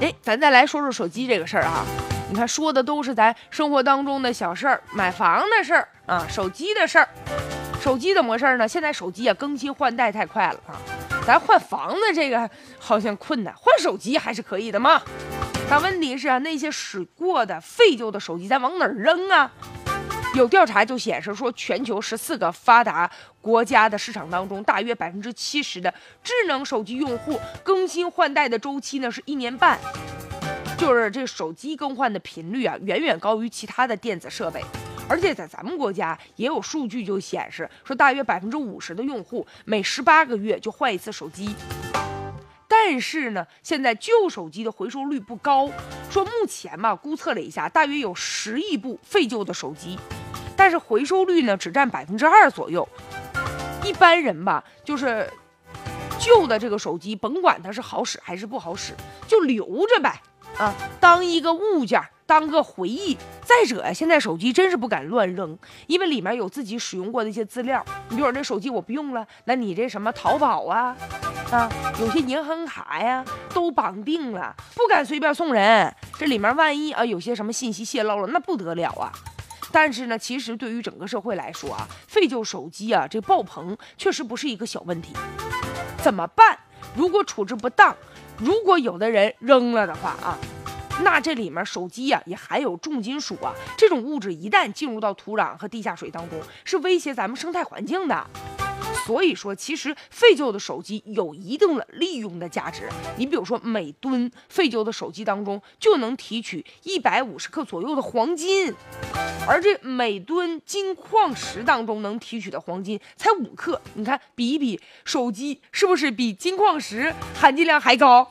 哎，咱再来说说手机这个事儿啊。你看，说的都是咱生活当中的小事儿，买房的事儿啊，手机的事儿。手机怎么回事呢？现在手机啊更新换代太快了啊，咱换房子这个好像困难，换手机还是可以的嘛。但问题是啊，那些使过的废旧的手机，咱往哪儿扔啊？有调查就显示说，全球十四个发达国家的市场当中，大约百分之七十的智能手机用户更新换代的周期呢是一年半，就是这手机更换的频率啊远远高于其他的电子设备。而且在咱们国家也有数据就显示说，大约百分之五十的用户每十八个月就换一次手机。但是呢，现在旧手机的回收率不高，说目前嘛，估测了一下，大约有十亿部废旧的手机，但是回收率呢只占百分之二左右。一般人吧，就是旧的这个手机，甭管它是好使还是不好使，就留着呗，啊，当一个物件。当个回忆。再者呀，现在手机真是不敢乱扔，因为里面有自己使用过的一些资料。你比如说这手机我不用了，那你这什么淘宝啊，啊，有些银行卡呀都绑定了，不敢随便送人。这里面万一啊有些什么信息泄露了，那不得了啊。但是呢，其实对于整个社会来说啊，废旧手机啊这爆棚确实不是一个小问题。怎么办？如果处置不当，如果有的人扔了的话啊。那这里面手机呀也含有重金属啊，这种物质一旦进入到土壤和地下水当中，是威胁咱们生态环境的。所以说，其实废旧的手机有一定的利用的价值。你比如说，每吨废旧的手机当中就能提取一百五十克左右的黄金，而这每吨金矿石当中能提取的黄金才五克。你看，比一比，手机是不是比金矿石含金量还高？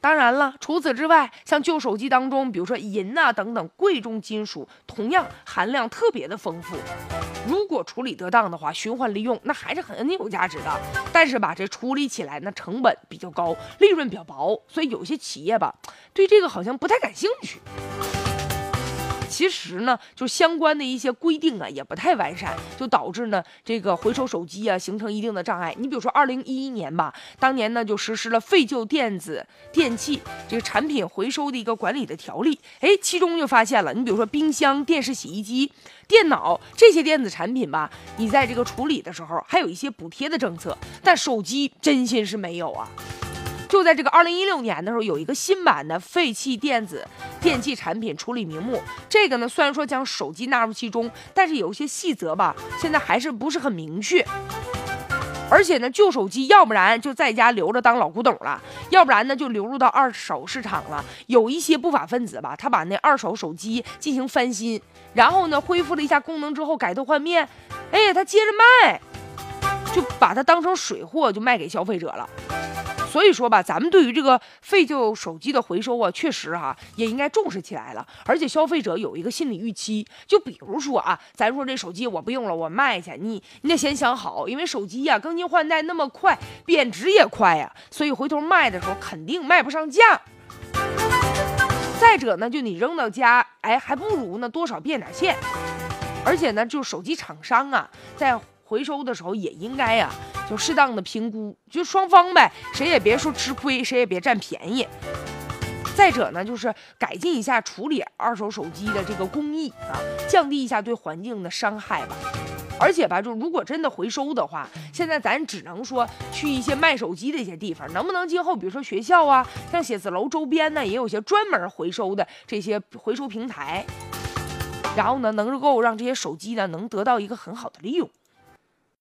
当然了，除此之外，像旧手机当中，比如说银呐等等贵重金属，同样含量特别的丰富。如果处理得当的话，循环利用那还是很有价值的。但是吧，这处理起来那成本比较高，利润比较薄，所以有些企业吧，对这个好像不太感兴趣。其实呢，就相关的一些规定啊，也不太完善，就导致呢这个回收手机啊形成一定的障碍。你比如说，二零一一年吧，当年呢就实施了废旧电子电器这个产品回收的一个管理的条例。哎，其中就发现了，你比如说冰箱、电视、洗衣机、电脑这些电子产品吧，你在这个处理的时候还有一些补贴的政策，但手机真心是没有啊。就在这个二零一六年的时候，有一个新版的废弃电子电器产品处理名目。这个呢，虽然说将手机纳入其中，但是有一些细则吧，现在还是不是很明确。而且呢，旧手机要不然就在家留着当老古董了，要不然呢就流入到二手市场了。有一些不法分子吧，他把那二手手机进行翻新，然后呢恢复了一下功能之后改头换面，哎，他接着卖，就把它当成水货就卖给消费者了。所以说吧，咱们对于这个废旧手机的回收啊，确实哈也应该重视起来了。而且消费者有一个心理预期，就比如说啊，咱说这手机我不用了，我卖去，你你得先想好，因为手机呀更新换代那么快，贬值也快呀，所以回头卖的时候肯定卖不上价。再者呢，就你扔到家，哎，还不如呢多少变点现。而且呢，就手机厂商啊，在回收的时候也应该呀。就适当的评估，就双方呗，谁也别说吃亏，谁也别占便宜。再者呢，就是改进一下处理二手手机的这个工艺啊，降低一下对环境的伤害吧。而且吧，就如果真的回收的话，现在咱只能说去一些卖手机的一些地方，能不能今后比如说学校啊，像写字楼周边呢，也有些专门回收的这些回收平台，然后呢，能够让这些手机呢能得到一个很好的利用。